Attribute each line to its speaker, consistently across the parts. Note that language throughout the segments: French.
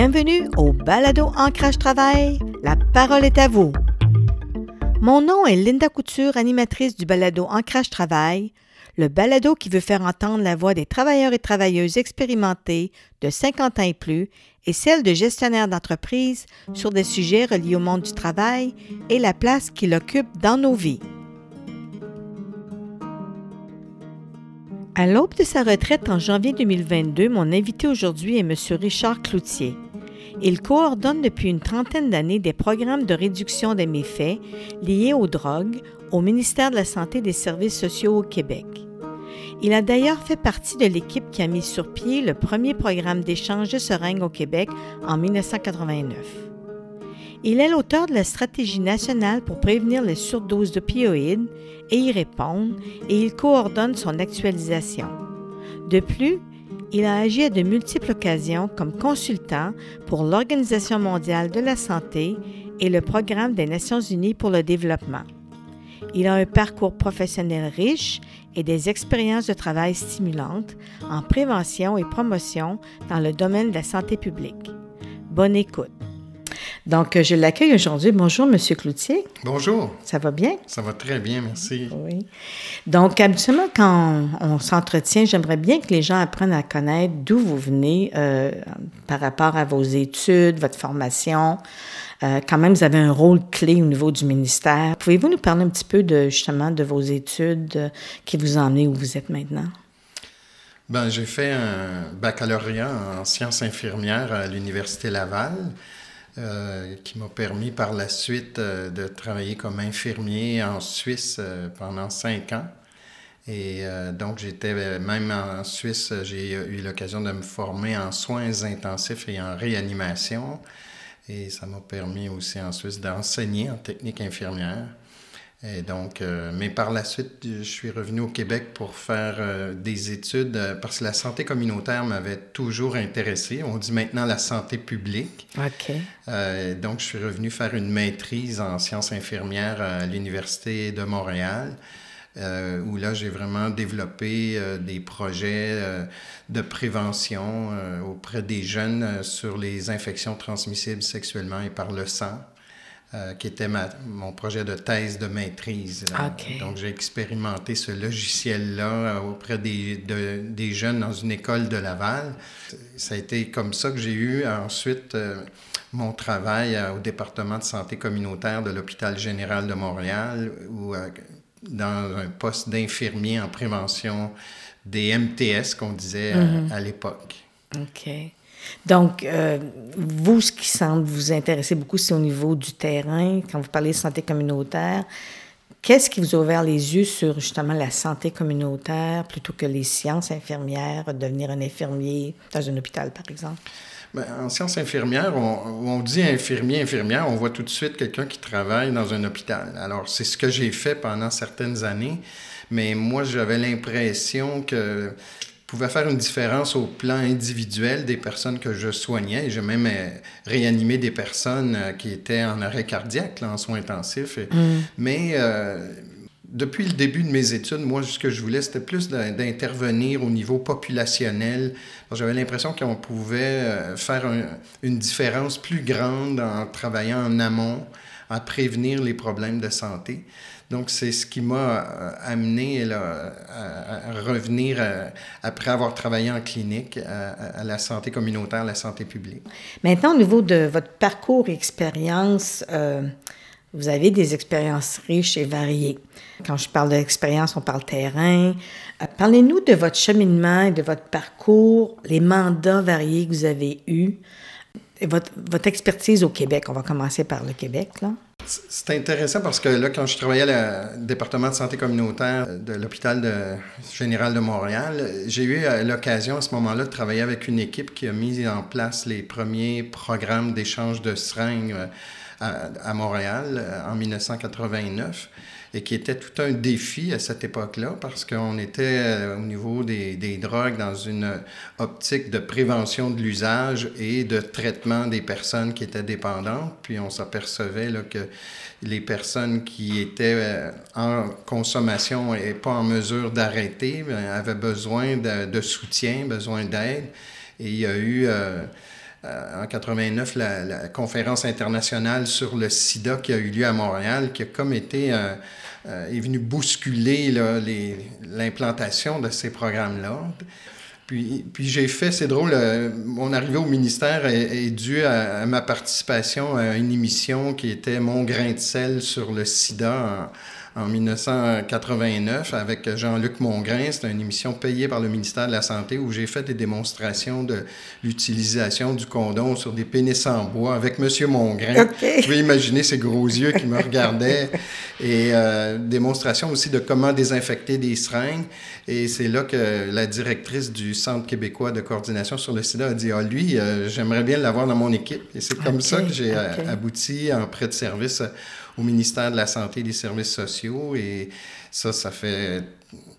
Speaker 1: Bienvenue au Balado Ancrage Travail. La parole est à vous. Mon nom est Linda Couture, animatrice du Balado Ancrage Travail, le balado qui veut faire entendre la voix des travailleurs et travailleuses expérimentés de 50 ans et plus et celle de gestionnaires d'entreprises sur des sujets reliés au monde du travail et la place qu'il occupe dans nos vies. À l'aube de sa retraite en janvier 2022, mon invité aujourd'hui est M. Richard Cloutier. Il coordonne depuis une trentaine d'années des programmes de réduction des méfaits liés aux drogues au ministère de la Santé et des Services sociaux au Québec. Il a d'ailleurs fait partie de l'équipe qui a mis sur pied le premier programme d'échange de seringues au Québec en 1989. Il est l'auteur de la stratégie nationale pour prévenir les surdoses d'opioïdes et y répondre, et il coordonne son actualisation. De plus, il a agi à de multiples occasions comme consultant pour l'Organisation mondiale de la santé et le Programme des Nations unies pour le développement. Il a un parcours professionnel riche et des expériences de travail stimulantes en prévention et promotion dans le domaine de la santé publique. Bonne écoute. Donc, je l'accueille aujourd'hui. Bonjour, Monsieur Cloutier.
Speaker 2: Bonjour.
Speaker 1: Ça va bien?
Speaker 2: Ça va très bien, merci.
Speaker 1: Oui. Donc, habituellement, quand on, s'entretient, j'aimerais bien que les gens apprennent à connaître d'où vous venez euh, par rapport à vos études, votre formation. Euh, quand même, vous avez un rôle clé au niveau du ministère. Pouvez-vous nous parler un petit peu de justement de vos études euh, qui vous emmené où vous êtes maintenant?
Speaker 2: Ben, j'ai fait un baccalauréat en sciences infirmières à l'Université Laval. Euh, qui m'a permis par la suite euh, de travailler comme infirmier en Suisse euh, pendant cinq ans. Et donc, j'étais même en Suisse, j'ai eu l'occasion de me former en soins intensifs et en réanimation. Et ça m'a permis aussi en Suisse d'enseigner en technique infirmière. Et donc, euh, mais par la suite, je suis revenu au Québec pour faire euh, des études euh, parce que la santé communautaire m'avait toujours intéressé. On dit maintenant la santé publique.
Speaker 1: OK.
Speaker 2: donc, je suis revenu faire une maîtrise en sciences infirmières à l'Université de Montréal. où là, j'ai vraiment développé des projets de prévention auprès des jeunes sur les infections transmissibles sexuellement et par le sang. Euh, qui était ma, mon projet de thèse de maîtrise. Donc, j'ai expérimenté ce logiciel-là euh, auprès des, des, jeunes dans une école de Laval. Ça a été comme ça que j'ai eu ensuite euh, mon travail au département de santé communautaire de l'hôpital général de Montréal, ou dans un poste d'infirmier en prévention des MTS qu'on disait mm-hmm. à l'époque.
Speaker 1: OK. Donc, euh, vous, ce qui semble vous intéresser beaucoup, c'est au niveau du terrain, quand vous parlez de santé communautaire. Qu'est-ce qui vous a ouvert les yeux sur justement la santé communautaire plutôt que les sciences infirmières, devenir un infirmier dans un hôpital, par exemple?
Speaker 2: Bien, en sciences infirmières, on, on, dit infirmier, infirmière, on voit tout de suite quelqu'un qui travaille dans un hôpital. Alors, c'est ce que j'ai fait pendant certaines années, mais moi, j'avais l'impression que pouvait faire une différence au plan individuel des personnes que je soignais. J'ai même euh, réanimé des personnes euh, qui étaient en arrêt cardiaque, en soins intensifs. Mm. Mais euh, depuis le début de mes études, moi, ce que je voulais, c'était plus d'intervenir au niveau populationnel. J'avais l'impression qu'on pouvait faire une différence plus grande en travaillant en amont, à prévenir les problèmes de santé. Donc, c'est ce qui m'a euh, amené à, revenir euh, après avoir travaillé en clinique à, la santé communautaire, la santé publique.
Speaker 1: Maintenant, au niveau de votre parcours et expérience, euh, vous avez des expériences riches et variées. Quand je parle d'expérience, on parle terrain. Parlez-nous de votre cheminement et de votre parcours, les mandats variés que vous avez eus, votre, votre expertise au Québec. On va commencer par le Québec, là.
Speaker 2: C'est intéressant parce que là, quand je travaillais au département de santé communautaire de l'hôpital général de Montréal, j'ai eu euh, l'occasion à ce moment-là de travailler avec une équipe qui a mis en place les premiers programmes d'échange de seringues euh, à, Montréal euh, en 1989 et qui était tout un défi à cette époque-là parce qu'on était euh, au niveau des, des, drogues dans une optique de prévention de l'usage et de traitement des personnes qui étaient dépendantes. Puis on s'apercevait que les personnes qui étaient euh, en consommation et pas en mesure d'arrêter ben, avaient besoin de, de, soutien, besoin d'aide. Et il y a eu en 89 la, conférence internationale sur le sida qui a eu lieu à Montréal, qui a comme été est venu bousculer l'implantation de ces programmes-là. Puis, puis j'ai fait, c'est drôle, mon arrivée au ministère est, due à, ma participation à une émission qui était Mon grain de sel sur le sida 1989 avec Jean-Luc Mongrain. C'était une émission payée par le ministère de la Santé où j'ai fait des démonstrations de l'utilisation du condom sur des pénis en bois avec M. Mongrain. Vous pouvez imaginer ses gros yeux qui me regardaient. Et euh, démonstration aussi de comment désinfecter des seringues. Et c'est là que la directrice du Centre québécois de coordination sur le sida a dit, ah lui, euh, j'aimerais bien l'avoir dans mon équipe. Et c'est comme ça que j'ai euh, abouti en prêt de service au ministère de la Santé et des Services sociaux. Et ça, ça fait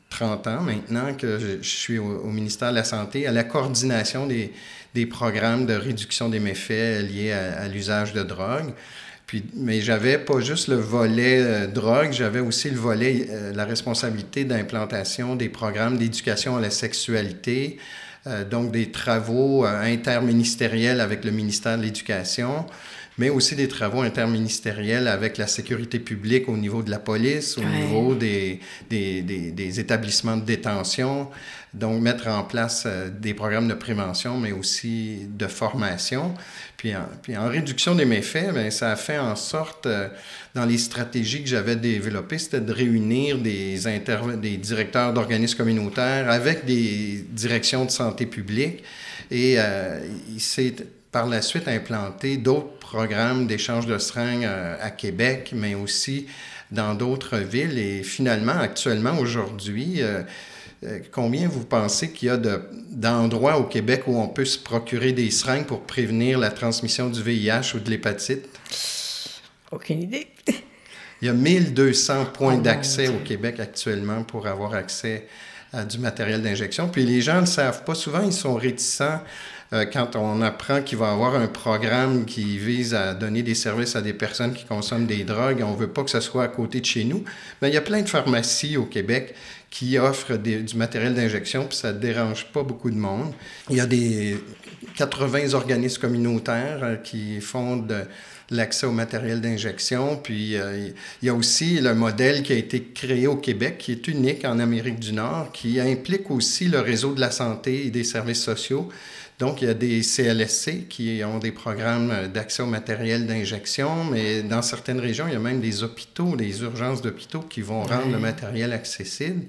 Speaker 2: 30 ans maintenant que je, suis au, ministère de la Santé, à la coordination des, des programmes de réduction des méfaits liés à, l'usage de drogue. Puis, mais j'avais pas juste le volet euh, drogue, j'avais aussi le volet, euh, la responsabilité d'implantation des programmes d'éducation à la sexualité, euh, donc des travaux interministériels avec le ministère de l'Éducation mais aussi des travaux interministériels avec la sécurité publique au niveau de la police, au niveau des, des, des, établissements de détention. Donc, mettre en place euh, des programmes de prévention, mais aussi de formation. Puis en, puis en réduction des méfaits, bien, ça a fait en sorte, euh, dans les stratégies que j'avais développées, c'était de réunir des, des directeurs d'organismes communautaires avec des directions de santé publique. Et euh, il s'est par la suite implanté d'autres programmes d'échange de seringues euh, à Québec, mais aussi dans d'autres villes. Et finalement, actuellement, aujourd'hui, euh, euh, combien vous pensez qu'il y a d'endroits au Québec où on peut se procurer des seringues pour prévenir la transmission du VIH ou de l'hépatite?
Speaker 1: Aucune idée.
Speaker 2: Il y a 1200 points oh d'accès au Québec actuellement pour avoir accès à du matériel d'injection. Puis les gens ne le savent pas. Souvent, ils sont réticents euh, quand on apprend qu'il va y avoir un programme qui vise à donner des services à des personnes qui consomment des drogues, on ne veut pas que ce soit à côté de chez nous, mais il y a plein de pharmacies au Québec qui offrent du matériel d'injection, puis ça ne dérange pas beaucoup de monde. Il y a des 80 organismes communautaires euh, qui font l'accès au matériel d'injection. Puis euh, il y a aussi le modèle qui a été créé au Québec, qui est unique en Amérique du Nord, qui implique aussi le réseau de la santé et des services sociaux. Donc, il y a des CLSC qui ont des programmes d'accès au matériel d'injection, mais dans certaines régions, il y a même des hôpitaux, des urgences d'hôpitaux qui vont rendre le matériel accessible.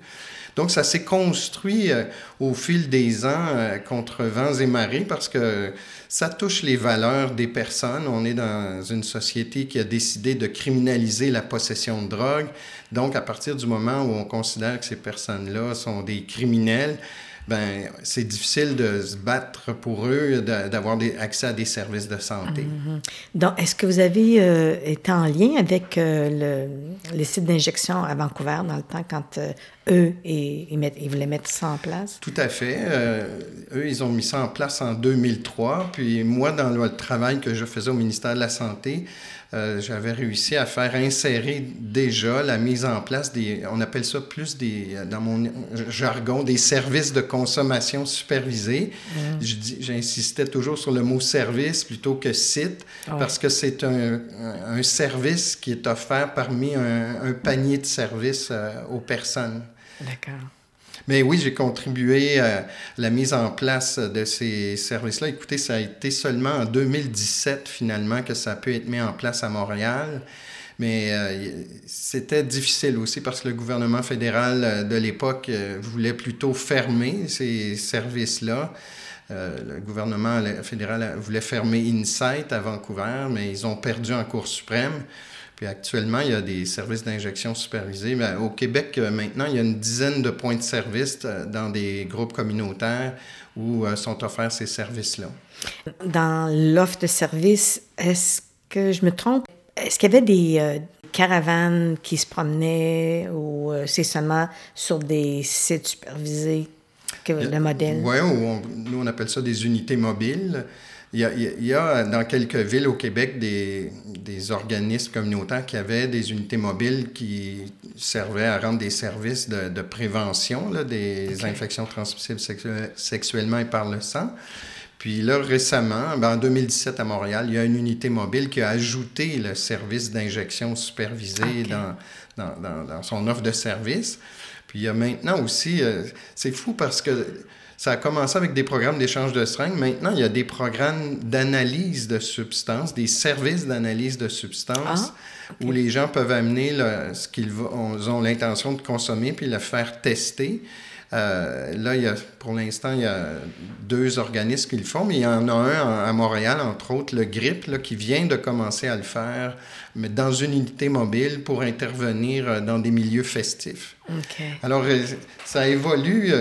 Speaker 2: Donc, ça s'est construit euh, au fil des ans euh, contre vents et marées parce que ça touche les valeurs des personnes. On est dans une société qui a décidé de criminaliser la possession de drogue. Donc, à partir du moment où on considère que ces personnes-là sont des criminels, ben, c'est difficile de se battre pour eux, d'avoir accès à des services de santé.
Speaker 1: Mhm. Donc, est-ce que vous avez euh, été en lien avec euh, le, les sites d'injection à Vancouver dans le temps quand euh, eux, ils, ils, voulaient mettre ça en place?
Speaker 2: Tout à fait. eux, ils ont mis ça en place en 2003. Puis moi, dans le travail que je faisais au ministère de la Santé, euh, j'avais réussi à faire insérer déjà la mise en place des, on appelle ça plus des, dans mon jargon, des services de consommation supervisés. Mm. J'insistais toujours sur le mot service plutôt que site, ah parce que c'est un, un, service qui est offert parmi un, un panier de services euh, aux personnes.
Speaker 1: D'accord.
Speaker 2: Mais oui, j'ai contribué à la mise en place de ces services-là. Écoutez, ça a été seulement en 2017 finalement que ça a pu être mis en place à Montréal. Mais euh, c'était difficile aussi parce que le gouvernement fédéral euh, de l'époque euh, voulait plutôt fermer ces services-là. le gouvernement fédéral voulait fermer Insight à Vancouver, mais ils ont perdu en Cour suprême. Puis actuellement, il y a des services d'injection supervisés. Mais au Québec, euh, maintenant, il y a une dizaine de points de service euh, dans des groupes communautaires où euh, sont offerts ces services-là.
Speaker 1: Dans l'offre de services, est-ce que je me trompe? Est-ce qu'il y avait des caravanes qui se promenaient ou c'est seulement sur des sites supervisés que le modèle?
Speaker 2: Oui, nous on appelle ça des unités mobiles. Il y, a, il y, a, dans quelques villes au Québec des, des, organismes communautaires qui avaient des unités mobiles qui servaient à rendre des services de, de prévention là, des infections transmissibles sexuellement et par le sang. Puis là, récemment, ben, en 2017 à Montréal, il y a une unité mobile qui a ajouté le service d'injection supervisée dans, dans, dans, son offre de service. Puis il y a maintenant aussi, euh, c'est fou parce que ça a commencé avec des programmes d'échange de seringues. Maintenant, il y a des programmes d'analyse de substances, des services d'analyse de substances ah, où les gens peuvent amener ce qu'ils ont l'intention de consommer puis le faire tester. Euh, là, il y a, pour l'instant, il y a deux organismes qui le font, mais il y en a un à Montréal, entre autres, le GRIP, là, qui vient de commencer à le faire, mais dans une unité mobile pour intervenir euh, dans des milieux festifs. Alors, euh, ça évolue.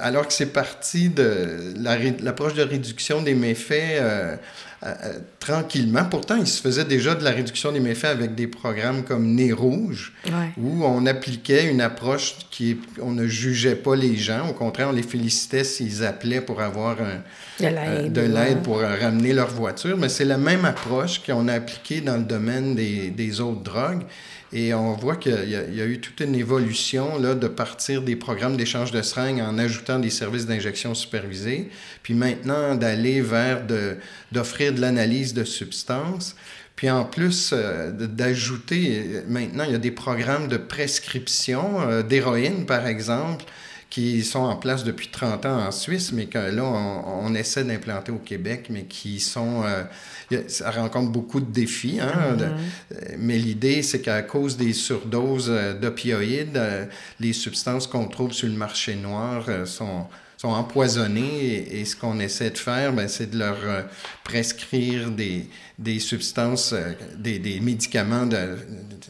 Speaker 2: Alors que c'est parti de l'approche de réduction des méfaits euh, euh, tranquillement. Pourtant, il se faisait déjà de la réduction des méfaits avec des programmes comme Nez Rouge, où on appliquait une approche qui on ne jugeait pas les gens. Au contraire, on les félicitait s'ils appelaient pour avoir de l'aide euh, pour ramener leur voiture. Mais c'est la même approche qu'on a appliquée dans le domaine des, des autres drogues. Et on voit qu'il y, a eu toute une évolution là, de partir des programmes d'échange de seringues en ajoutant des services d'injection supervisés, puis maintenant d'aller vers d'offrir de, l'analyse de substances. Puis en plus euh, d'ajouter, maintenant, il y a des programmes de prescription euh, d'héroïne, par exemple, qui sont en place depuis 30 ans en Suisse, mais que là, on, essaie d'implanter au Québec, mais qui sont... Euh, ça rencontre beaucoup de défis, hein, mm-hmm. mais l'idée, c'est qu'à cause des surdoses euh, d'opioïdes, euh, les substances qu'on trouve sur le marché noir sont sont empoisonnés et, ce qu'on essaie de faire, ben, c'est de leur prescrire des, des substances, des, des, médicaments de,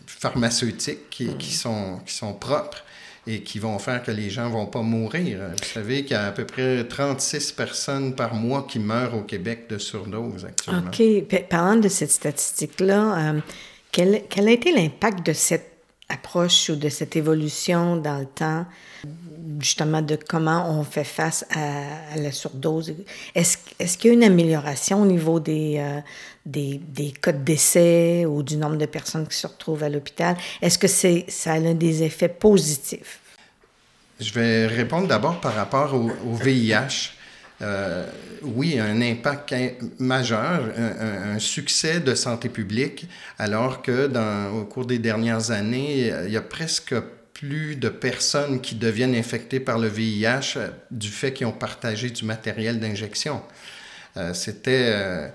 Speaker 2: pharmaceutiques qui, qui, mm. sont, qui sont propres et qui vont faire que les gens ne vont pas mourir. Vous savez qu'il y a à peu près 36 personnes par mois qui meurent au Québec de surdose actuellement.
Speaker 1: OK. Parlant de cette statistique-là, euh, quel, quel, a été l'impact de cette approche ou de cette évolution dans le temps, justement de comment on fait face à, la surdose? Est-ce est qu'il y a une amélioration au niveau des, euh, des, des, cas de ou du nombre de personnes qui se retrouvent à l'hôpital? Est-ce que c'est, ça a des effets positifs?
Speaker 2: Je vais répondre d'abord par rapport au, VIH. Euh, oui, un impact majeur, un, succès de santé publique, alors que dans, au cours des dernières années, il y a presque plus de personnes qui deviennent infectées par le VIH euh, du fait qu'ils ont partagé du matériel d'injection. Euh, c'était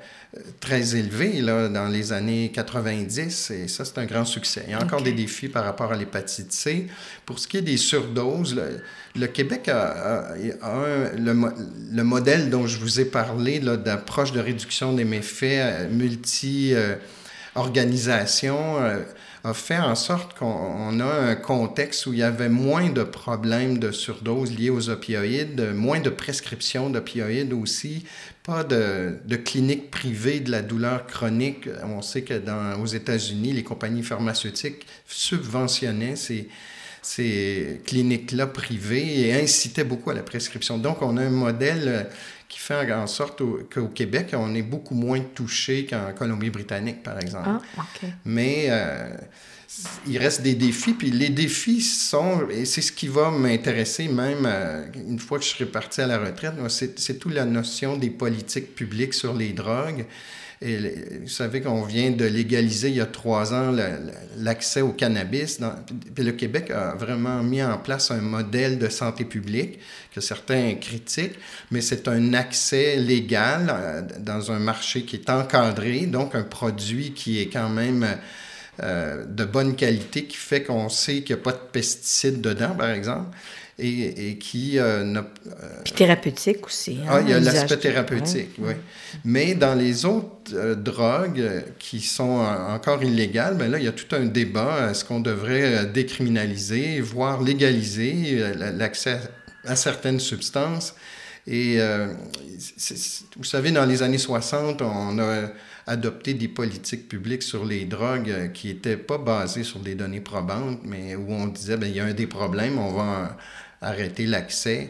Speaker 2: très élevé là, dans les années 90 et ça, c'est un grand succès. Il y a encore des défis par rapport à l'hépatite C. Pour ce qui est des surdoses, le, Québec a, un, le, modèle dont je vous ai parlé d'approche de réduction des méfaits euh, multi-organisation. Euh, a fait en sorte qu'on a un contexte où il y avait moins de problèmes de surdose liés aux opioïdes, moins de prescriptions d'opioïdes aussi, pas de, de cliniques privées de la douleur chronique. On sait que dans, aux États-Unis, les compagnies pharmaceutiques subventionnaient ces cliniques-là privées et incitaient beaucoup à la prescription. Donc, on a un modèle qui fait en sorte qu'au Québec, on est beaucoup moins touché qu'en Colombie-Britannique, par exemple. Ah, Mais euh, il reste des défis, puis les défis sont, et c'est ce qui va m'intéresser même euh, une fois que je serai parti à la retraite, c'est toute la notion des politiques publiques sur les drogues. Et vous savez qu'on vient de légaliser il y a trois ans l'accès au cannabis. puis le Québec a vraiment mis en place un modèle de santé publique que certains critiquent, mais c'est un accès légal euh, dans un marché qui est encadré, donc un produit qui est quand même euh, de bonne qualité, qui fait qu'on sait qu'il n'y a pas de pesticides dedans, par exemple et, qui... Euh,
Speaker 1: euh, Puis thérapeutique aussi.
Speaker 2: Hein, ah, il y a l'aspect thérapeutique, oui. Mais dans les autres euh, drogues qui sont encore illégales, ben là, il y a tout un débat. Est-ce qu'on devrait décriminaliser, voire légaliser l'accès à certaines substances? Et vous savez, dans les années 60, on a adopté des politiques publiques sur les drogues qui n'étaient pas basées sur des données probantes, mais où on disait, bien, il y a un des problèmes, on va arrêter l'accès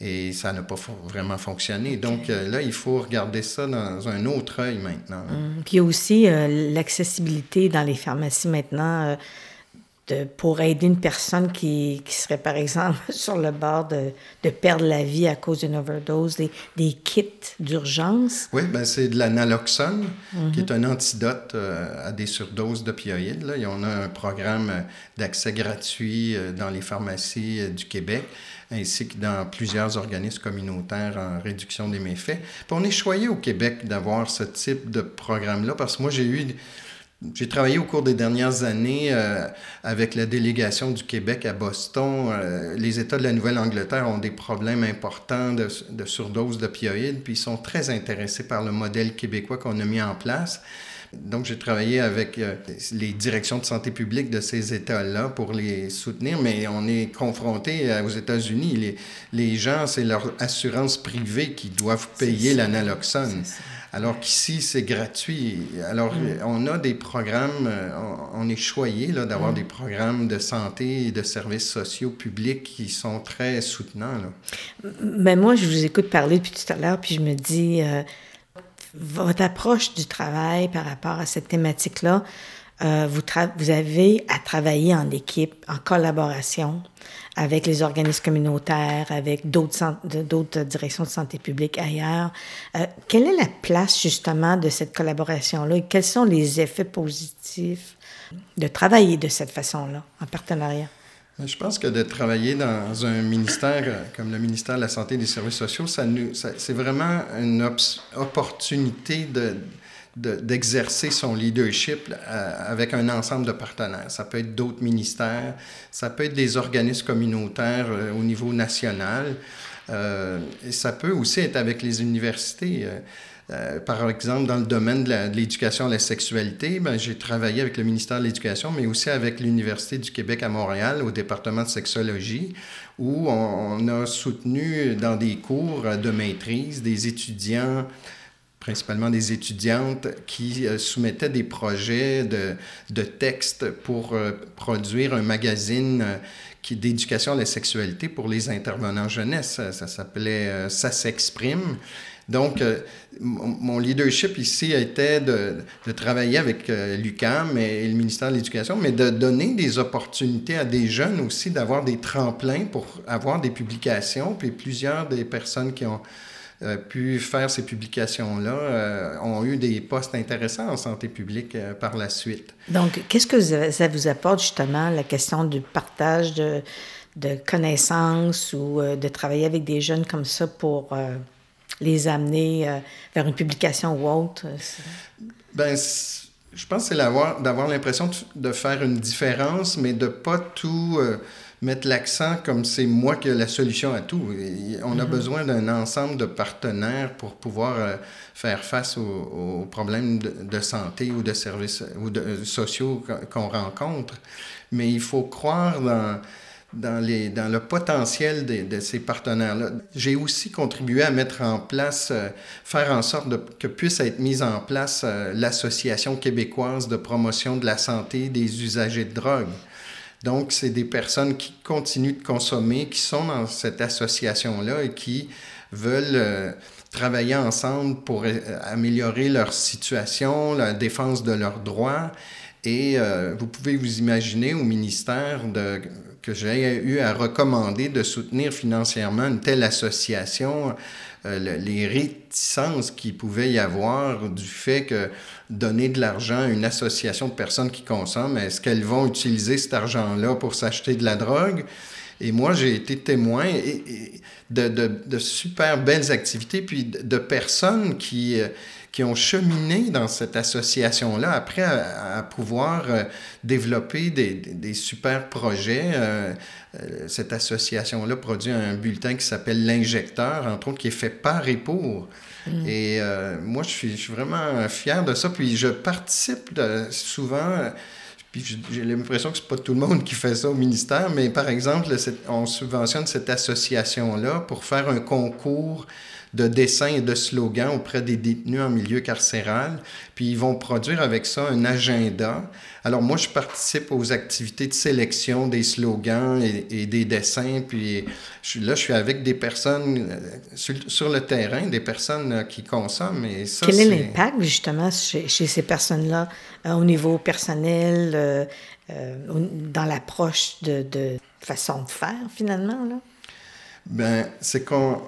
Speaker 2: et ça n'a pas vraiment fonctionné. Donc euh, là, il faut regarder ça dans un autre œil maintenant.
Speaker 1: Hum. Puis il y a aussi euh, l'accessibilité dans les pharmacies maintenant. Euh, de, pour aider une personne qui, qui, serait, par exemple, sur le bord de, de perdre la vie à cause d'une overdose, des, des kits d'urgence?
Speaker 2: Oui, ben c'est de l'analoxone, qui est un antidote euh, à des surdoses d'opioïdes. Là. on a un programme d'accès gratuit euh, dans les pharmacies euh, du Québec ainsi que dans plusieurs organismes communautaires en réduction des méfaits. Puis on est choyé au Québec d'avoir ce type de programme-là parce que moi, j'ai eu j'ai travaillé au cours des dernières années euh, avec la délégation du Québec à Boston. Euh, les États de la Nouvelle-Angleterre ont des problèmes importants de, de surdose d'opioïdes, puis ils sont très intéressés par le modèle québécois qu'on a mis en place. Donc, j'ai travaillé avec euh, les directions de santé publique de ces États-là pour les soutenir, mais on est confronté aux États-Unis. Les, les gens, c'est leur assurance privée qui doivent payer l'analoxone. Alors qu'ici, c'est gratuit. Alors, mm. on a des programmes, euh, on, est choyé d'avoir mm. des programmes de santé et de services sociaux publics qui sont très soutenants. Là.
Speaker 1: Mais moi, je vous écoute parler depuis tout à l'heure, puis je me dis, euh, votre approche du travail par rapport à cette thématique-là, euh, vous, vous avez à travailler en équipe, en collaboration avec les organismes communautaires, avec d'autres directions de santé publique ailleurs. Euh, quelle est la place justement de cette collaboration-là et quels sont les effets positifs de travailler de cette façon-là, en partenariat?
Speaker 2: Je pense que de travailler dans un ministère euh, comme le ministère de la Santé et des Services sociaux, ça, ça c'est vraiment une opportunité de, d'exercer son leadership euh, avec un ensemble de partenaires. Ça peut être d'autres ministères, ça peut être des organismes communautaires euh, au niveau national, euh, ça peut aussi être avec les universités. par exemple, dans le domaine de l'éducation à la sexualité, ben, j'ai travaillé avec le ministère de l'Éducation, mais aussi avec l'Université du Québec à Montréal, au département de sexologie, où on a soutenu dans des cours de maîtrise des étudiants principalement des étudiantes qui euh, soumettaient des projets de, de textes pour euh, produire un magazine euh, qui d'éducation à la sexualité pour les intervenants jeunesse. Ça, s'appelait Ça s'exprime. Donc, mon leadership ici était de, de travailler avec l'UCAM et, le ministère de l'Éducation, mais de donner des opportunités à des jeunes aussi, d'avoir des tremplins pour avoir des publications. Puis plusieurs des personnes qui ont pu faire ces publications-là euh, ont eu des postes intéressants en santé publique euh, par la suite.
Speaker 1: Donc, qu'est-ce que ça vous apporte justement, la question du partage de, de connaissances ou de travailler avec des jeunes comme ça pour les amener vers une publication ou autre?
Speaker 2: Ben, je pense que c'est d'avoir l'impression de, faire une différence, mais de pas tout mettre l'accent comme c'est moi qui ai la solution à tout. on a mhm. besoin d'un ensemble de partenaires pour pouvoir euh, faire face aux, problèmes de, santé ou de services ou de, euh, sociaux qu'on rencontre. Mais il faut croire dans, dans, les, dans le potentiel de, de ces partenaires-là. J'ai aussi contribué à mettre en place, euh, faire en sorte de, que puisse être mise en place l'Association québécoise de promotion de la santé des usagers de drogue. Donc, c'est des personnes qui continuent de consommer, qui sont dans cette association-là et qui veulent euh, travailler ensemble pour euh, améliorer leur situation, la défense de leurs droits. Et euh, vous pouvez vous imaginer au ministère de, que j'ai eu à recommander de soutenir financièrement une telle association les réticences qu'il pouvait y avoir du fait que donner de l'argent à une association de personnes qui consomment, est-ce qu'elles vont utiliser cet argent-là pour s'acheter de la drogue? Et moi, j'ai été témoin de, de, super belles activités, puis de, personnes qui, euh, qui ont cheminé dans cette association-là après à, pouvoir euh, développer des, des, super projets. Euh, cette association-là produit un bulletin qui s'appelle L'Injecteur, entre autres, qui est fait par et pour. Mm. Et moi, je suis, je suis, vraiment fier de ça. Puis je participe souvent. Puis j'ai l'impression que c'est pas tout le monde qui fait ça au ministère, mais par exemple, on subventionne cette association-là pour faire un concours de dessins et de slogans auprès des détenus en milieu carcéral. Puis ils vont produire avec ça un agenda. Alors moi, je participe aux activités de sélection des slogans et, des dessins. Puis je, là, je suis avec des personnes euh, sur, le terrain, des personnes euh, qui consomment. Et ça,
Speaker 1: Quel est l'impact justement chez, chez ces personnes-là au niveau personnel, dans l'approche de, de façon de faire finalement? Là?
Speaker 2: Ben, c'est qu'on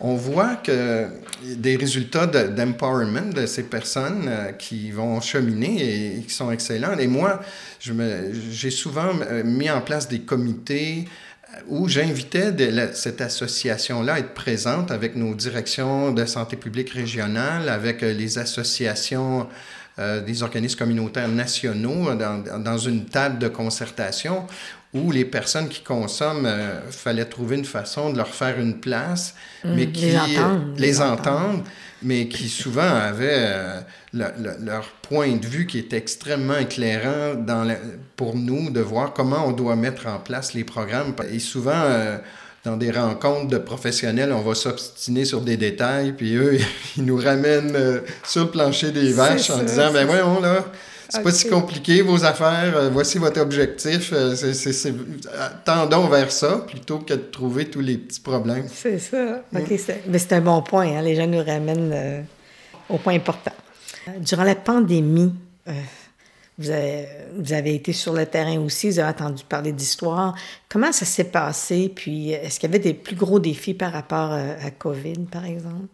Speaker 2: on voit que des résultats d'empowerment de, ces personnes euh, qui vont cheminer et, qui sont excellents. Et moi, j'ai souvent euh, mis en place des comités euh, où j'invitais cette association-là à être présente avec nos directions de santé publique régionale, avec les associations des organismes communautaires nationaux dans, dans, une table de concertation où les personnes qui consomment, euh, fallait trouver une façon de leur faire une place,
Speaker 1: mmh,
Speaker 2: mais qui
Speaker 1: les entendre,
Speaker 2: les, entendre, mais qui souvent avaient euh, leur point de vue qui est extrêmement éclairant dans pour nous de voir comment on doit mettre en place les programmes. Et souvent, euh, dans des rencontres de professionnels, on va s'obstiner sur des détails, puis eux, ils nous ramènent sur le plancher des vaches en disant, ben voyons là, c'est pas si compliqué, vos affaires. Euh, voici votre objectif. Euh, c'est, tendons vers ça plutôt que de trouver tous les petits problèmes.
Speaker 1: C'est ça. Mais c'est un bon point. Hein. Les gens nous ramènent euh, au point important. Durant la pandémie, vous, avez, vous, avez, été sur le terrain aussi, vous avez entendu parler d'histoire. Comment ça s'est passé? Puis, est-ce qu'il y avait des plus gros défis par rapport à COVID, par exemple?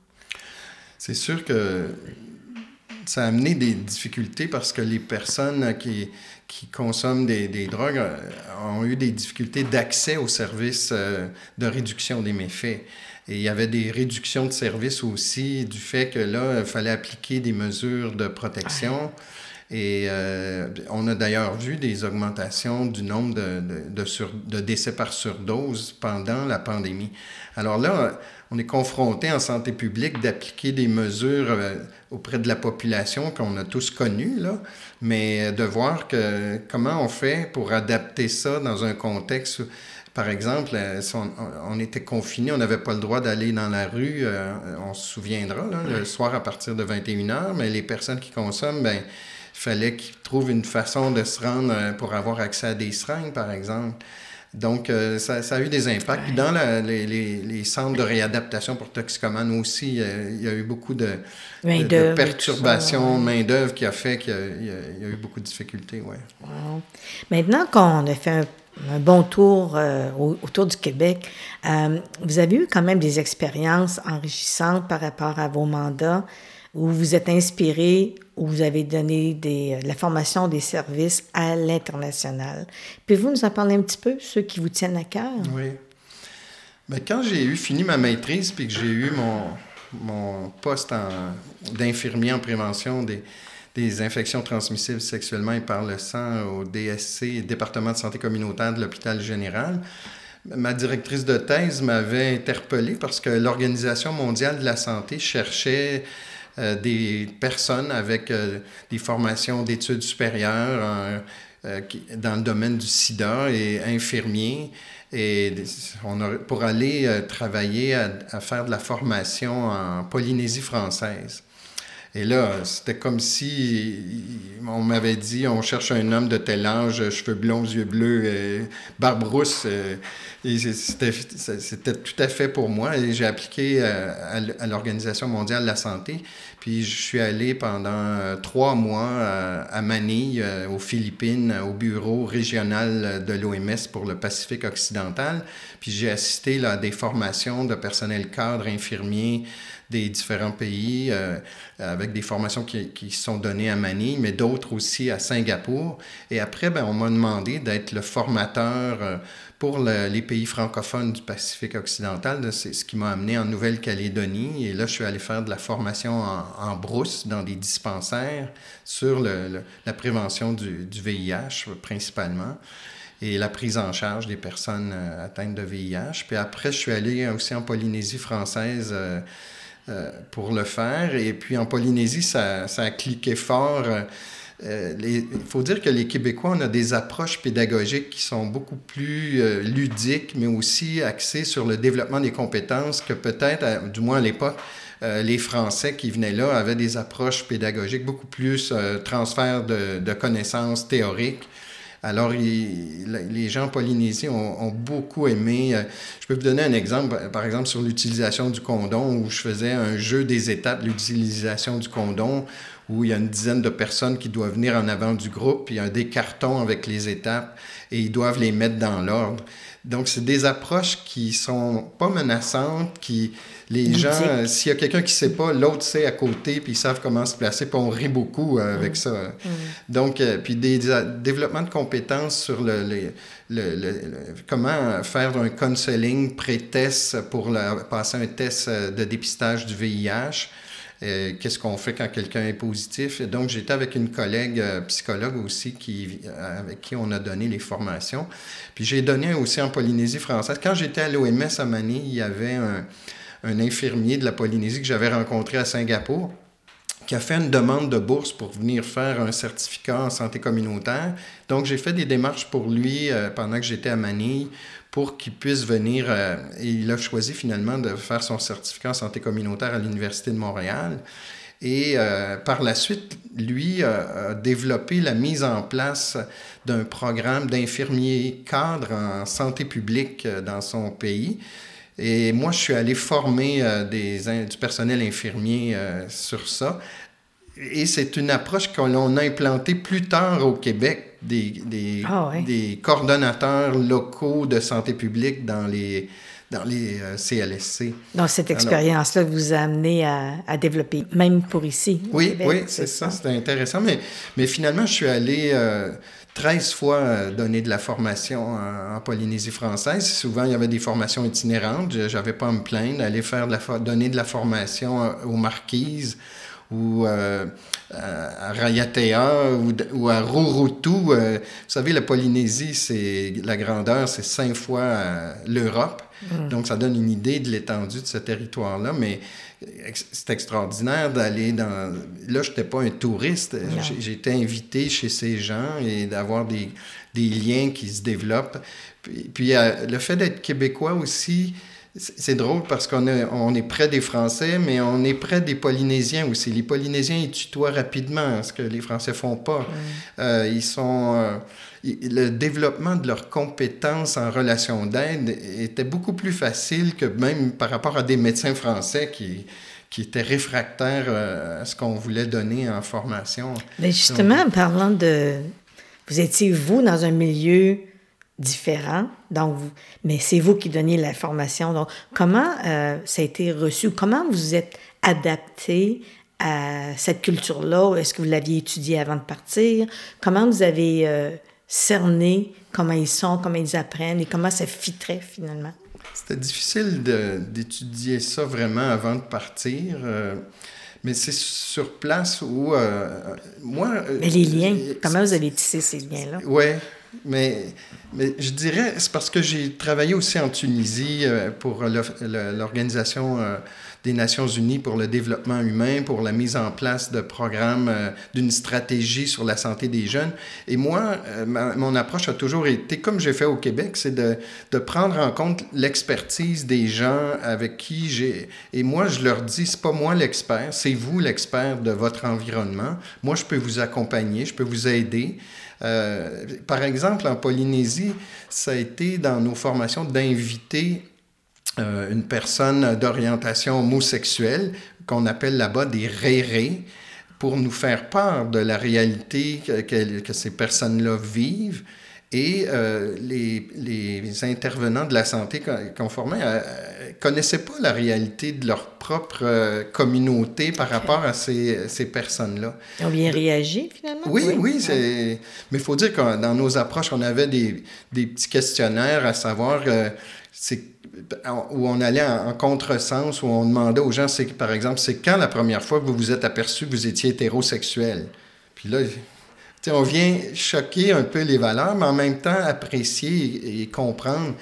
Speaker 2: C'est sûr que ça a amené des difficultés parce que les personnes qui, qui consomment des, des, drogues euh, ont eu des difficultés d'accès aux services euh, de réduction des méfaits. Et il y avait des réductions de services aussi du fait que là, il fallait appliquer des mesures de protection. Et euh, on a d'ailleurs vu des augmentations du nombre de, de, de, décès par surdose pendant la pandémie. Alors là, on est confronté en santé publique d'appliquer des mesures euh, auprès de la population qu'on a tous connues, là, mais de voir que, comment on fait pour adapter ça dans un contexte par exemple, euh, on, était confiné, on n'avait pas le droit d'aller dans la rue, on se souviendra, le soir à partir de 21h, mais les personnes qui consomment, ben, fallait qu'ils trouvent une façon de se rendre euh, pour avoir accès à des seringues, par exemple. Donc, euh, ça, ça, a eu des impacts. dans les, les, les, centres de réadaptation pour toxicomanes aussi, il y a eu beaucoup de, de, perturbations, main-d'œuvre qui a fait qu'il y, a eu beaucoup de difficultés. Ouais.
Speaker 1: Maintenant qu'on a fait un, bon tour euh, autour du Québec, vous avez eu quand même des expériences enrichissantes par rapport à vos mandats où vous êtes inspiré, où vous avez donné des, euh, la formation des services à l'international. Pouvez-vous nous en parler un petit peu, ceux qui vous tiennent à cœur?
Speaker 2: Oui. Bien, quand j'ai eu fini ma maîtrise, puis que j'ai eu mon, mon poste d'infirmier en prévention des, des infections transmissibles sexuellement et par le sang au DSC, Département de santé communautaire de l'hôpital général, ma directrice de thèse m'avait interpellé parce que l'Organisation mondiale de la santé cherchait des personnes avec euh, des formations d'études supérieures euh, dans le domaine du sida et infirmiers. Et on a, pour aller travailler à, faire de la formation en Polynésie française. Et là, c'était comme si on m'avait dit on cherche un homme de tel âge, cheveux blonds, yeux bleus, euh, barbe rousse. Euh, et c'était tout à fait pour moi. Et j'ai appliqué euh, à, l'Organisation mondiale de la santé. Puis je suis allé pendant trois mois à Manille, aux Philippines, au bureau régional de l'OMS pour le Pacifique occidental. Puis j'ai assisté là, à des formations de personnel cadre, infirmiers, des différents pays euh, avec des formations qui, qui, sont données à Manille, mais d'autres aussi à Singapour. Et après, ben, on m'a demandé d'être le formateur euh, pour les pays francophones du Pacifique occidental. C'est ce qui m'a amené en Nouvelle-Calédonie. Et là, je suis allé faire de la formation en, brousse dans des dispensaires sur le, la prévention du, du, VIH principalement et la prise en charge des personnes euh, atteintes de VIH. Puis après, je suis allé aussi en Polynésie française. Euh, pour le faire. Et puis en Polynésie, ça, a cliqué fort. Euh, euh, il faut dire que les Québécois, on a des approches pédagogiques qui sont beaucoup plus euh, ludiques, mais aussi axées sur le développement des compétences que peut-être, du moins à l'époque, euh, les Français qui venaient là avaient des approches pédagogiques beaucoup plus transfert de, de, connaissances théoriques. Alors, les gens en Polynésie ont, beaucoup aimé. Je peux vous donner un exemple, par exemple, sur l'utilisation du condom, où je faisais un jeu des étapes l'utilisation du condom, où il y a une dizaine de personnes qui doivent venir en avant du groupe, puis il y a des cartons avec les étapes, et ils doivent les mettre dans l'ordre. Donc, c'est des approches qui sont pas menaçantes, qui les gens, s'il y a quelqu'un qui sait pas, l'autre sait à côté, puis ils savent comment se placer, puis on rit beaucoup euh, avec mm. ça. Mm. Donc, euh, puis des, développements de compétences sur le, le, comment faire un counseling pré-test pour passer un test euh, de dépistage du VIH. Euh, qu'est-ce qu'on fait quand quelqu'un est positif. donc, j'étais avec une collègue euh, psychologue aussi qui, euh, avec qui on a donné les formations. Puis j'ai donné aussi en Polynésie française. Quand j'étais à l'OMS à Manille, il y avait un, un infirmier de la Polynésie que j'avais rencontré à Singapour qui a fait une demande de bourse pour venir faire un certificat en santé communautaire. Donc, j'ai fait des démarches pour lui pendant que j'étais à Manille pour qu'il puisse venir. Euh, et il a choisi finalement de faire son certificat en santé communautaire à l'Université de Montréal. Et euh, par la suite, lui a développé la mise en place d'un programme d'infirmiers cadres en santé publique euh, dans son pays. Et moi, je suis allé former des, du personnel infirmier sur ça. Et c'est une approche que l'on a implantée plus tard au Québec, des, des, ah des, coordonnateurs locaux de santé publique dans les, dans les CLSC. Euh,
Speaker 1: Donc, cette expérience-là vous a amené à, à, développer, même pour ici.
Speaker 2: Oui, oui, c'est ça, c'était intéressant. Mais, mais finalement, je suis allé... 13 euh, fois euh, donner de la formation en, Polynésie française. Souvent, il y avait des formations itinérantes. Je n'avais pas à me plaindre d'aller faire donner de la formation aux marquises, ou euh, à Rayatea ou, ou, à Rurutu. Euh, vous savez, la Polynésie, c'est la grandeur, c'est cinq fois euh, l'Europe. Mm. Donc, ça donne une idée de l'étendue de ce territoire-là. Mais c'est extraordinaire d'aller dans... Là, je n'étais pas un touriste. J'ai été invité chez ces gens et d'avoir des, des, liens qui se développent. Puis, puis le fait d'être québécois aussi, c'est drôle parce qu'on est, on est près des Français, mais on est près des Polynésiens aussi. Les Polynésiens, ils tutoient rapidement, ce que les Français font pas. Euh, ils sont... Euh, le développement de leurs compétences en relation d'aide était beaucoup plus facile que même par rapport à des médecins français qui, qui étaient réfractaires euh, à ce qu'on voulait donner en formation.
Speaker 1: Mais justement, en parlant de... Vous étiez, vous, dans un milieu différent. Donc, mais c'est vous qui donniez la formation. Donc, comment euh, ça a été reçu? Comment vous êtes adapté à cette culture-là? Est-ce que vous l'aviez étudié avant de partir? Comment vous avez euh, cerné comment ils sont, comment ils apprennent et comment ça fitrait finalement?
Speaker 2: C'était difficile d'étudier ça vraiment avant de partir. Euh, mais c'est sur place où moi.
Speaker 1: Mais les liens, comment vous avez tissé ces liens-là?
Speaker 2: Oui, mais, je dirais, c'est parce que j'ai travaillé aussi en Tunisie euh, pour l'Organisation euh, des Nations Unies pour le développement humain, pour la mise en place de programmes, euh, d'une stratégie sur la santé des jeunes. Et moi, mon approche a toujours été, comme j'ai fait au Québec, c'est de, de prendre en compte l'expertise des gens avec qui j'ai... Et moi, je leur dis, c'est pas moi l'expert, c'est vous l'expert de votre environnement. Moi, je peux vous accompagner, je peux vous aider. Euh, par exemple, en Polynésie, ça a été dans nos formations d'inviter euh, une personne d'orientation homosexuelle qu'on appelle là-bas des rérés pour nous faire part de la réalité que, que ces personnes-là vivent et euh, les, les, intervenants de la santé qu'on formait ne euh, connaissaient pas la réalité de leur propre communauté par rapport à ces, ces personnes-là.
Speaker 1: Ils ont bien réagi, finalement?
Speaker 2: Oui, oui. c'est... Mais il faut dire que dans nos approches, on avait des, des petits questionnaires à savoir c'est, où on allait en, en, contresens, où on demandait aux gens, par exemple, c'est quand la première fois que vous vous êtes aperçu que vous étiez hétérosexuel? Puis là, on vient choquer un peu les valeurs, mais en même temps apprécier et, comprendre.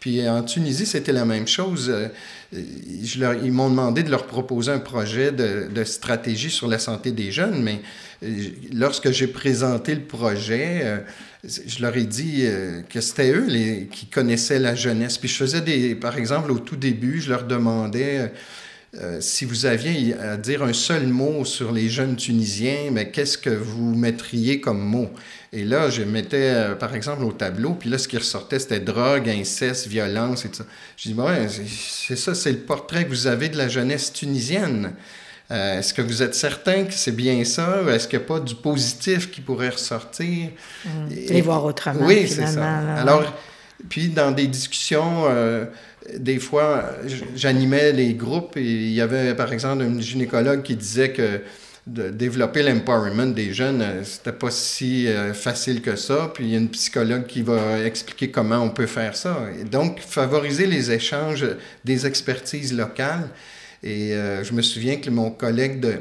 Speaker 2: Puis en Tunisie, c'était la même chose. Je leur, ils m'ont demandé de leur proposer un projet de, de, stratégie sur la santé des jeunes, mais lorsque j'ai présenté le projet, je leur ai dit que c'était eux qui connaissaient la jeunesse. Puis je faisais des, par exemple, au tout début, je leur demandais euh, si vous aviez à dire un seul mot sur les jeunes Tunisiens, mais qu'est-ce que vous mettriez comme mot? Et là, je mettais, euh, par exemple, au tableau, puis là, ce qui ressortait, c'était drogue, inceste, violence et tout ça. Je dis, ouais, c'est ça, c'est le portrait que vous avez de la jeunesse tunisienne. Euh, est-ce que vous êtes certain que c'est bien ça? Est-ce qu'il n'y a pas du positif qui pourrait ressortir?
Speaker 1: Mmh. Les voir autrement.
Speaker 2: Oui, c'est ça. Alors, puis dans des discussions des fois, j'animais les groupes et il y avait, par exemple, un gynécologue qui disait que de développer l'empowerment des jeunes, euh, c'était pas si euh, facile que ça. Puis il y a une psychologue qui va expliquer comment on peut faire ça. Et donc, favoriser les échanges des expertises locales. Et euh, je me souviens que mon collègue de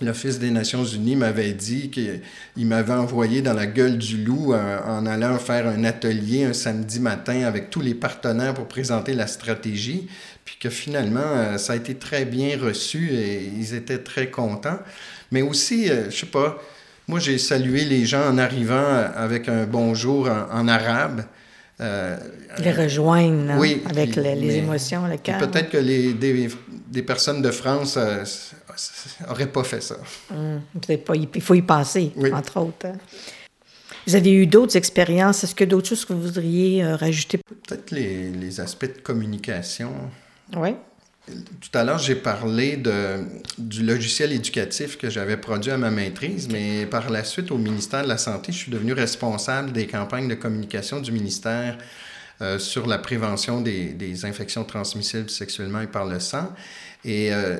Speaker 2: l'Office des Nations Unies m'avait dit qu'il m'avait envoyé dans la gueule du loup euh, en allant faire un atelier un samedi matin avec tous les partenaires pour présenter la stratégie, puis que finalement, euh, ça a été très bien reçu et ils étaient très contents. Mais aussi, euh, je sais pas, moi j'ai salué les gens en arrivant avec un bonjour en, arabe.
Speaker 1: les rejoindre oui, avec les, émotions, le cœur.
Speaker 2: Peut-être que les, des, des, personnes de France n'aurait pas fait ça.
Speaker 1: Hum, il faut y passer, entre autres. Hein. Vous avez eu d'autres expériences. Est-ce que d'autres choses que vous voudriez euh, rajouter?
Speaker 2: Peut-être les, les, aspects de communication.
Speaker 1: Oui.
Speaker 2: Tout à l'heure, j'ai parlé de, du logiciel éducatif que j'avais produit à ma maîtrise, mais par la suite, au ministère de la Santé, je suis devenu responsable des campagnes de communication du ministère euh, sur la prévention des, des, infections transmissibles sexuellement et par le sang. Et euh,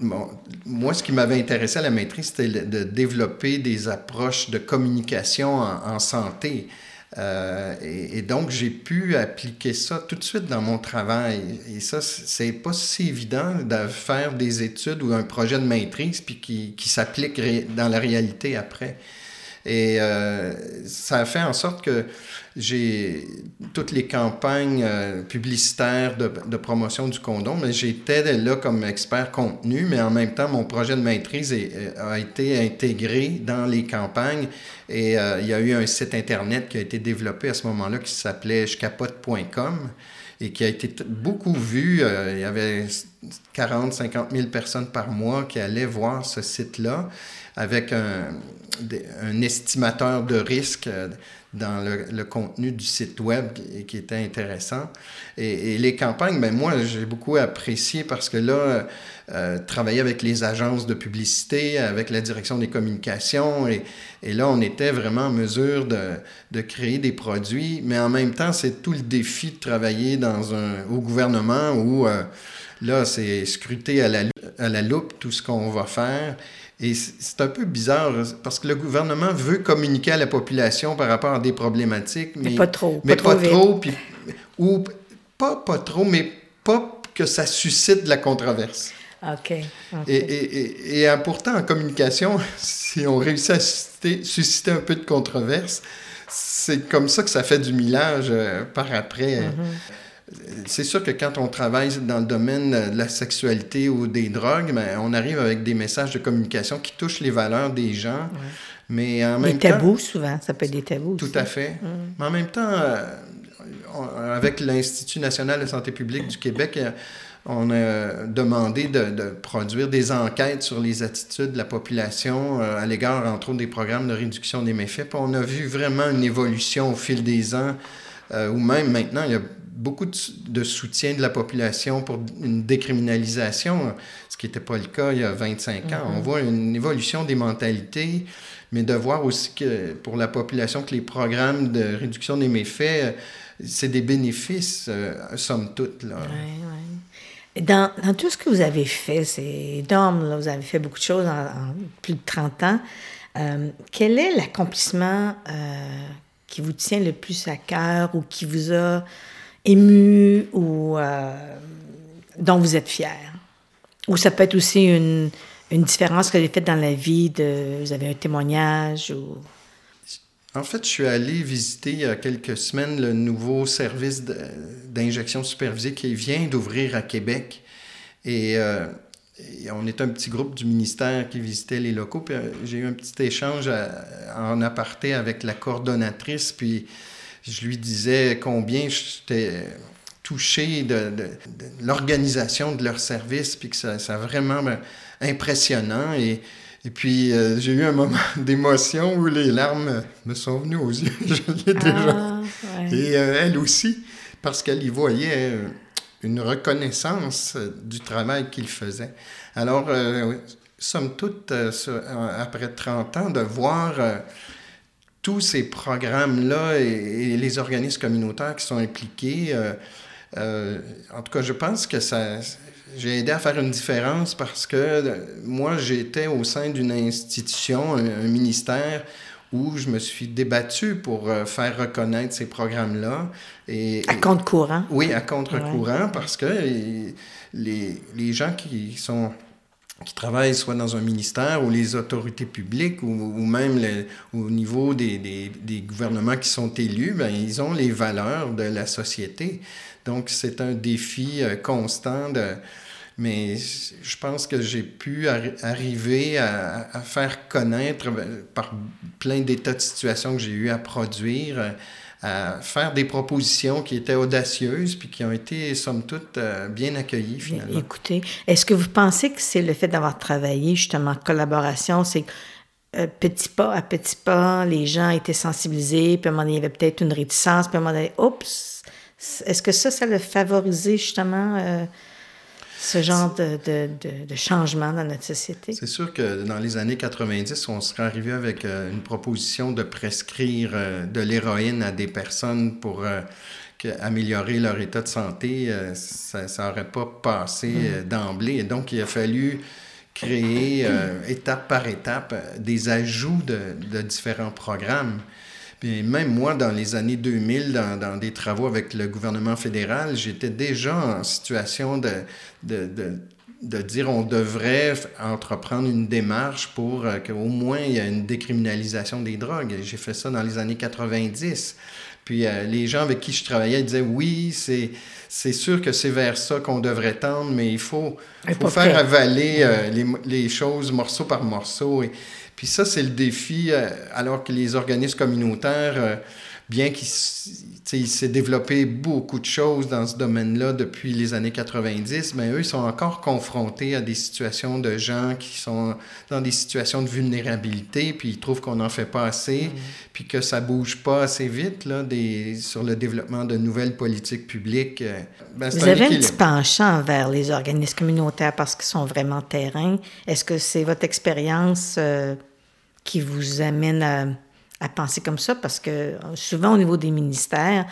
Speaker 2: Bon, moi, ce qui m'avait intéressé à la maîtrise, c'était de développer des approches de communication en, santé. Euh, et, donc, j'ai pu appliquer ça tout de suite dans mon travail. Et ça, c'est pas si évident de faire des études ou un projet de maîtrise puis qui, qui s'applique dans la réalité après. Et euh, ça a fait en sorte que j'ai toutes les campagnes euh, publicitaires de, promotion du condom, mais j'étais là comme expert contenu, mais en même temps, mon projet de maîtrise est, a été intégré dans les campagnes et euh, il y a eu un site Internet qui a été développé à ce moment-là qui s'appelait jcapote.com et qui a été beaucoup vu. il y avait 40, 50 000 personnes par mois qui allaient voir ce site-là avec un, estimateur de risque euh, dans le, contenu du site web qui, qui était intéressant. Et, les campagnes, ben moi, j'ai beaucoup apprécié parce que là, euh, travailler avec les agences de publicité, avec la direction des communications, et, et là, on était vraiment en mesure de, de, créer des produits, mais en même temps, c'est tout le défi de travailler dans un, au gouvernement où euh, là, c'est scruter à la, à la loupe tout ce qu'on va faire. Et c'est un peu bizarre parce que le gouvernement veut communiquer à la population par rapport à des problématiques.
Speaker 1: Mais, pas trop.
Speaker 2: Mais pas trop. puis, ou pas, pas trop, mais pas que ça suscite de la controverse.
Speaker 1: OK.
Speaker 2: Et, et, et, pourtant, en communication, si on réussit à susciter, susciter un peu de controverse, c'est comme ça que ça fait du millage euh, par après. Mm-hmm c'est sûr que quand on travaille dans le domaine de la sexualité ou des drogues, ben, on arrive avec des messages de communication qui touchent les valeurs des gens. Mais en même
Speaker 1: des tabous, souvent, ça peut être des tabous.
Speaker 2: Tout à fait. Mm. Mais en même temps, euh, avec l'Institut national de santé publique du Québec, euh, on a demandé de, produire des enquêtes sur les attitudes de la population euh, à l'égard, entre autres, des programmes de réduction des méfaits. Puis on a vu vraiment une évolution au fil des ans, ou même maintenant, il y a beaucoup de, soutien de la population pour une décriminalisation, ce qui n'était pas le cas il y a 25 ans. On mm-hmm. voit une évolution des mentalités, mais de voir aussi que pour la population que les programmes de réduction des méfaits, c'est des bénéfices, euh, somme toute. Là.
Speaker 1: Dans, dans, tout ce que vous avez fait, c'est énorme, vous avez fait beaucoup de choses en, plus de 30 ans. Euh, quel est l'accomplissement euh, qui vous tient le plus à cœur ou qui vous a ému ou euh, dont vous êtes fier. Ou ça peut être aussi une, une différence que avez faite dans la vie, vous avez un témoignage ou...
Speaker 2: En fait, je suis allé visiter il y a quelques semaines le nouveau service d'injection supervisée qui vient d'ouvrir à Québec. Et, euh, on est un petit groupe du ministère qui visitait les locaux. Puis euh, j'ai eu un petit échange en aparté avec la coordonnatrice. Puis je lui disais combien j'étais touché de, l'organisation de leur service, puis que ça, ça vraiment ben, impressionnant. Et et puis, euh, j'ai eu un moment d'émotion où les larmes me sont venues aux yeux. Je l'ai déjà. Ah, Et euh, elle aussi, parce qu'elle y voyait euh, une reconnaissance du travail qu'il faisait. Alors, somme toute, après 30 ans, de voir tous ces programmes-là et, les organismes communautaires qui sont impliqués, en tout cas, je pense que ça, j'ai aidé à faire une différence parce que moi, j'étais au sein d'une institution, un, ministère, où je me suis débattu pour euh, faire reconnaître ces programmes-là.
Speaker 1: Et, à contre-courant.
Speaker 2: Oui, à contre-courant, parce que les, les, gens qui sont qui travaillent soit dans un ministère ou les autorités publiques ou, ou même au niveau des, des, des, gouvernements qui sont élus, ben, ils ont les valeurs de la société. Donc, c'est un défi euh, constant de, mais je pense que j'ai pu arriver à, faire connaître ben, par plein d'états de situation que j'ai eu à produire, euh, à faire des propositions qui étaient audacieuses puis qui ont été, somme toute, euh, bien accueillies finalement.
Speaker 1: Écoutez, est-ce que vous pensez que c'est le fait d'avoir travaillé justement en collaboration, c'est euh, petit pas à petit pas, les gens étaient sensibilisés, puis à un moment donné, il y avait peut-être une réticence, puis à un moment donné, oups, est-ce que ça, ça l'a favorisé justement ce genre de, de, de, changement dans notre société?
Speaker 2: C'est sûr que dans les années 90, on serait arrivé avec euh, une proposition de prescrire euh, de l'héroïne à des personnes pour euh, améliorer leur état de santé. ça n'aurait pas passé mm. d'emblée. Et donc, il a fallu créer étape par étape des ajouts de, de différents programmes même moi, dans les années 2000, dans, dans des travaux avec le gouvernement fédéral, j'étais déjà en situation de, de, de, de, dire on devrait entreprendre une démarche pour euh, qu'au moins il y ait une décriminalisation des drogues. J'ai fait ça dans les années 90. Puis euh, les gens avec qui je travaillais disaient oui, c'est, c'est sûr que c'est vers ça qu'on devrait tendre, mais il faut, faut faire avaler euh, les, les, choses morceau par morceau. Et, puis ça, c'est le défi, euh, alors que les organismes communautaires, euh, bien qu'il s'est développé beaucoup de choses dans ce domaine-là depuis les années 90, mais eux, ils sont encore confrontés à des situations de gens qui sont dans des situations de vulnérabilité, puis ils trouvent qu'on n'en fait pas assez, mm. puis que ça bouge pas assez vite là, des, sur le développement de nouvelles politiques publiques. Euh,
Speaker 1: ben, Vous avez un petit penchant vers les organismes communautaires parce qu'ils sont vraiment terrain. Est-ce que c'est votre expérience qui vous amène à, à, penser comme ça? Parce que euh, souvent, au niveau des ministères,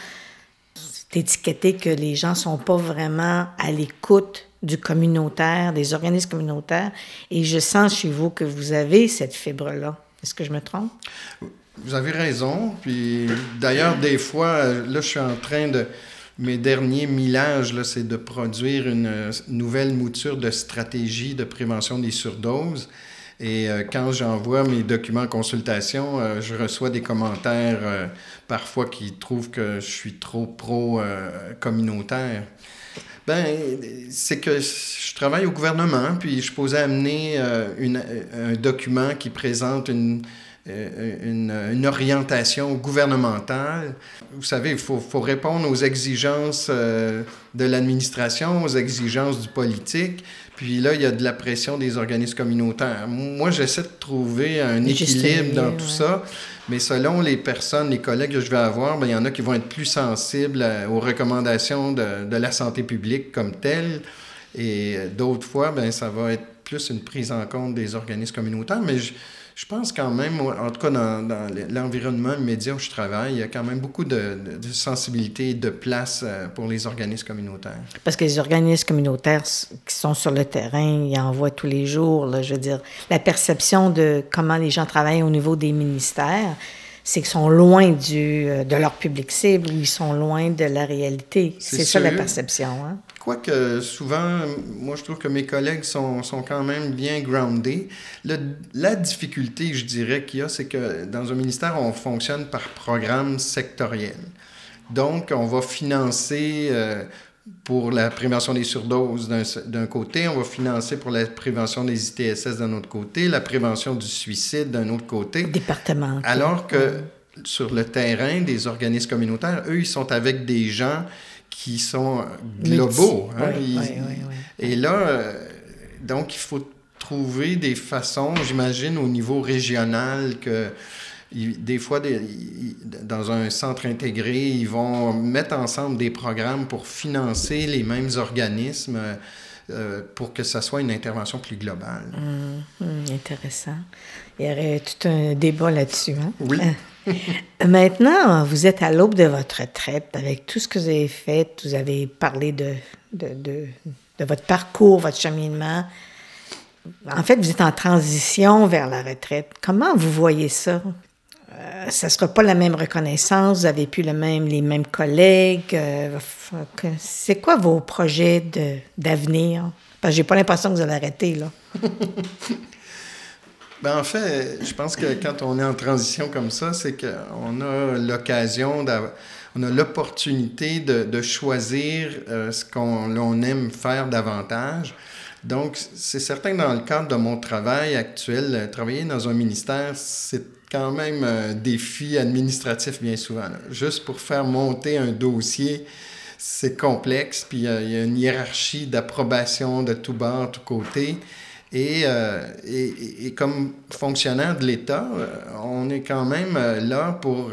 Speaker 1: c'est étiqueté que les gens sont pas vraiment à l'écoute du communautaire, des organismes communautaires. Et je sens chez vous que vous avez cette fibre-là. Est-ce que je me trompe?
Speaker 2: Vous avez raison. Puis d'ailleurs, des fois, là, je suis en train de. Mes derniers millages, c'est de produire une euh, nouvelle mouture de stratégie de prévention des surdoses. Et euh, quand j'envoie mes documents en consultation, euh, je reçois des commentaires euh, parfois qui trouvent que je suis trop pro-communautaire. ben, c'est que je travaille au gouvernement, puis je posais amener un document qui présente une, une, orientation gouvernementale. Vous savez, il faut répondre aux exigences de l'administration, aux exigences du politique. Puis là, il y a de la pression des organismes communautaires. Moi, j'essaie de trouver un équilibre dans tout ça, mais selon les personnes, les collègues que je vais avoir, bien, il y en a qui vont être plus sensibles aux recommandations de, de, la santé publique comme telle, et d'autres fois, bien, ça va être plus une prise en compte des organismes communautaires. Mais je, je pense quand même, en tout cas dans, dans l'environnement immédiat où je travaille, il y a quand même beaucoup de, de, sensibilité et de place euh, pour les organismes communautaires.
Speaker 1: Parce que les organismes communautaires qui sont sur le terrain, ils envoient tous les jours, là, je veux dire, la perception de comment les gens travaillent au niveau des ministères, c'est qu'ils sont loin du, euh, de leur public cible ou ils sont loin de la réalité. C'est ça la perception. Hein?
Speaker 2: Quoique souvent, moi je trouve que mes collègues sont, sont quand même bien groundés. la difficulté, je dirais, qu'il y a, c'est que dans un ministère, on fonctionne par programme sectoriel. Donc, on va financer euh, pour la prévention des surdoses d'un côté, on va financer pour la prévention des ITSS d'un autre côté, la prévention du suicide d'un autre côté.
Speaker 1: Département.
Speaker 2: Alors que sur le terrain des organismes communautaires, eux, ils sont avec des gens qui sont globaux. Hein, oui, oui, oui, et là, euh, donc, il faut trouver des façons, j'imagine, au niveau régional que des fois, dans un centre intégré, ils vont mettre ensemble des programmes pour financer les mêmes organismes euh, pour que ça soit une intervention plus globale.
Speaker 1: Hum, hum, intéressant. Il y aurait tout un débat là-dessus. Hein?
Speaker 2: Oui.
Speaker 1: Maintenant, vous êtes à l'aube de votre retraite avec tout ce que vous avez fait. Vous avez parlé de, de, de, votre parcours, votre cheminement. En fait, vous êtes en transition vers la retraite. Comment vous voyez ça? Euh, ça ne sera pas la même reconnaissance, vous n'avez plus les mêmes collègues. Euh, c'est quoi vos projets d'avenir? Parce que j'ai pas l'impression que vous allez arrêter, là.
Speaker 2: ben, en fait, je pense que quand on est en transition comme ça, c'est qu'on a l'occasion on a l'opportunité de, choisir euh, ce qu'on aime faire davantage. Donc, c'est certain que dans le cadre de mon travail actuel, travailler dans un ministère, c'est quand même un défi administratif bien souvent. Juste pour faire monter un dossier, c'est complexe, puis il y, a une hiérarchie d'approbation de tout bord, tout côté. Et, euh, et, et, comme fonctionnaire de l'État, euh, on est quand même euh, là pour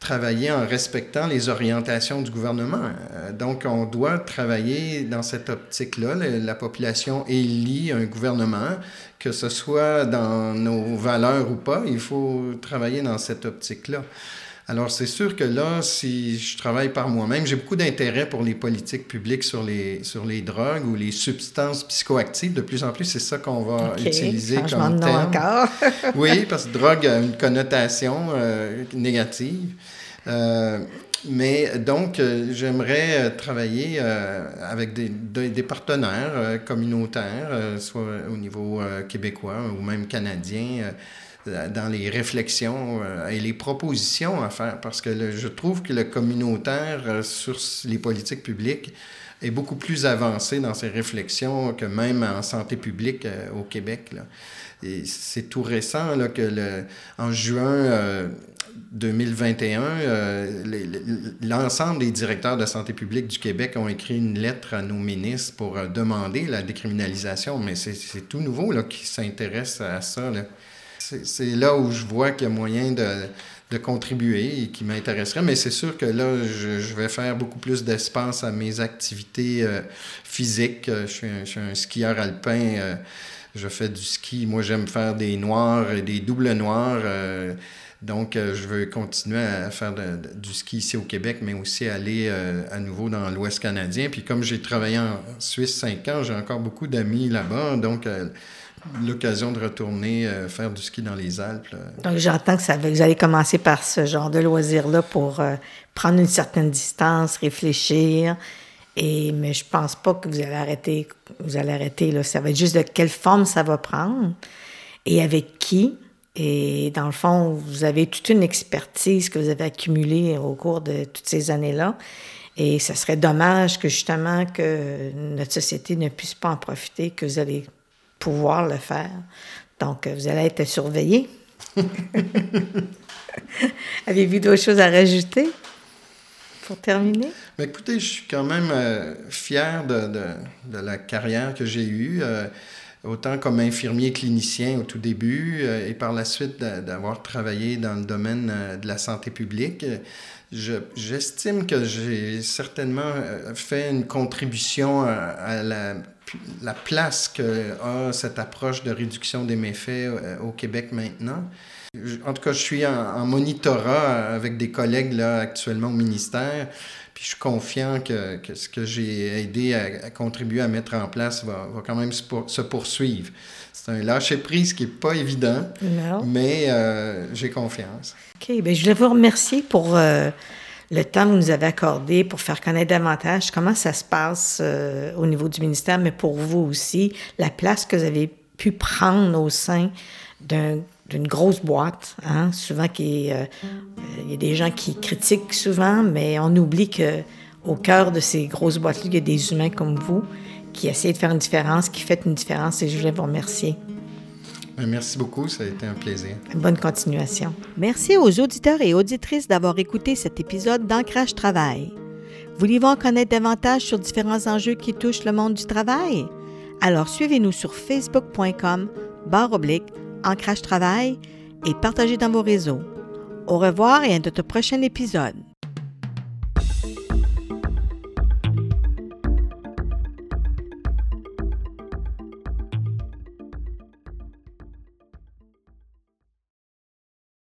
Speaker 2: travailler en respectant les orientations du gouvernement. donc, on doit travailler dans cette optique-là. La, population élit un gouvernement que ce soit dans nos valeurs ou pas, il faut travailler dans cette optique-là. Alors, c'est sûr que là, si je travaille par moi-même, j'ai beaucoup d'intérêt pour les politiques publiques sur les, sur les drogues ou les substances psychoactives. De plus en plus, c'est ça qu'on va utiliser comme terme. encore. oui, parce que drogue a une connotation euh, négative. Euh, mais donc, euh, j'aimerais travailler avec des, des partenaires communautaires, soit au niveau québécois ou même canadien, dans les réflexions et les propositions à faire, parce que je trouve que le communautaire sur les politiques publiques est beaucoup plus avancé dans ses réflexions que même en santé publique au Québec. Là. C'est tout récent là, que le, en juin 2021, euh, l'ensemble des directeurs de santé publique du Québec ont écrit une lettre à nos ministres pour euh, demander la décriminalisation, mais c'est tout nouveau là, qui s'intéresse à ça. C'est là où je vois qu'il y a moyen de, contribuer et qui m'intéresserait, mais c'est sûr que là, je, vais faire beaucoup plus d'espace à mes activités euh, physiques. Je suis, un, je suis, un, skieur alpin, je fais du ski. Moi, j'aime faire des noirs et des doubles noirs. Donc, euh, je veux continuer à faire du ski ici au Québec, mais aussi aller euh, à nouveau dans l'Ouest canadien. Puis comme j'ai travaillé en Suisse cinq ans, j'ai encore beaucoup d'amis là-bas. Donc, euh, l'occasion de retourner faire du ski dans les Alpes.
Speaker 1: Donc, j'entends que vous allez commencer par ce genre de loisir-là pour prendre une certaine distance, réfléchir. Et, mais je pense pas que vous allez arrêter. Vous allez arrêter. Là. Ça va être juste de quelle forme ça va prendre et avec qui. Et dans le fond, vous avez toute une expertise que vous avez accumulée au cours de toutes ces années-là. Et ce serait dommage que justement que notre société ne puisse pas en profiter, que vous allez pouvoir le faire. Donc, vous allez être surveillé. Avez-vous d'autres choses à rajouter pour terminer?
Speaker 2: Mais écoutez, je suis quand même euh, fier de, de, de, la carrière que j'ai eue. Euh, autant comme infirmier clinicien au tout début euh, et par la suite d'avoir travaillé dans le domaine euh, de la santé publique. J'estime que j'ai certainement euh, fait une contribution à, la, place que a cette approche de réduction des méfaits au Québec maintenant. En tout cas, je suis en, monitorat avec des collègues là, actuellement au ministère. Puis je suis confiant que, ce que j'ai aidé à, contribuer à mettre en place va, quand même se, poursuivre. C'est un lâcher-prise qui n'est pas évident, mais euh, j'ai confiance.
Speaker 1: OK. Bien, je voulais vous remercier pour euh, le temps que vous nous avez accordé pour faire connaître davantage comment ça se passe euh, au niveau du ministère, mais pour vous aussi, la place que vous avez pu prendre au sein d'une grosse boîte, hein, souvent qui euh, il y a des gens qui critiquent souvent, mais on oublie que au cœur de ces grosses boîtes-là, il y a des humains comme vous qui essaient de faire une différence, qui font une différence, et je voulais vous remercier.
Speaker 2: Ben, merci beaucoup, ça a été un plaisir.
Speaker 1: Bonne continuation. Merci aux auditeurs et auditrices d'avoir écouté cet épisode d'Ancrage Travail. Voulez-vous en connaître davantage sur différents enjeux qui touchent le monde du travail? Alors suivez-nous sur facebook.com barre oblique Ancrage Travail et partagez dans vos réseaux. Au revoir et à notre prochain épisode.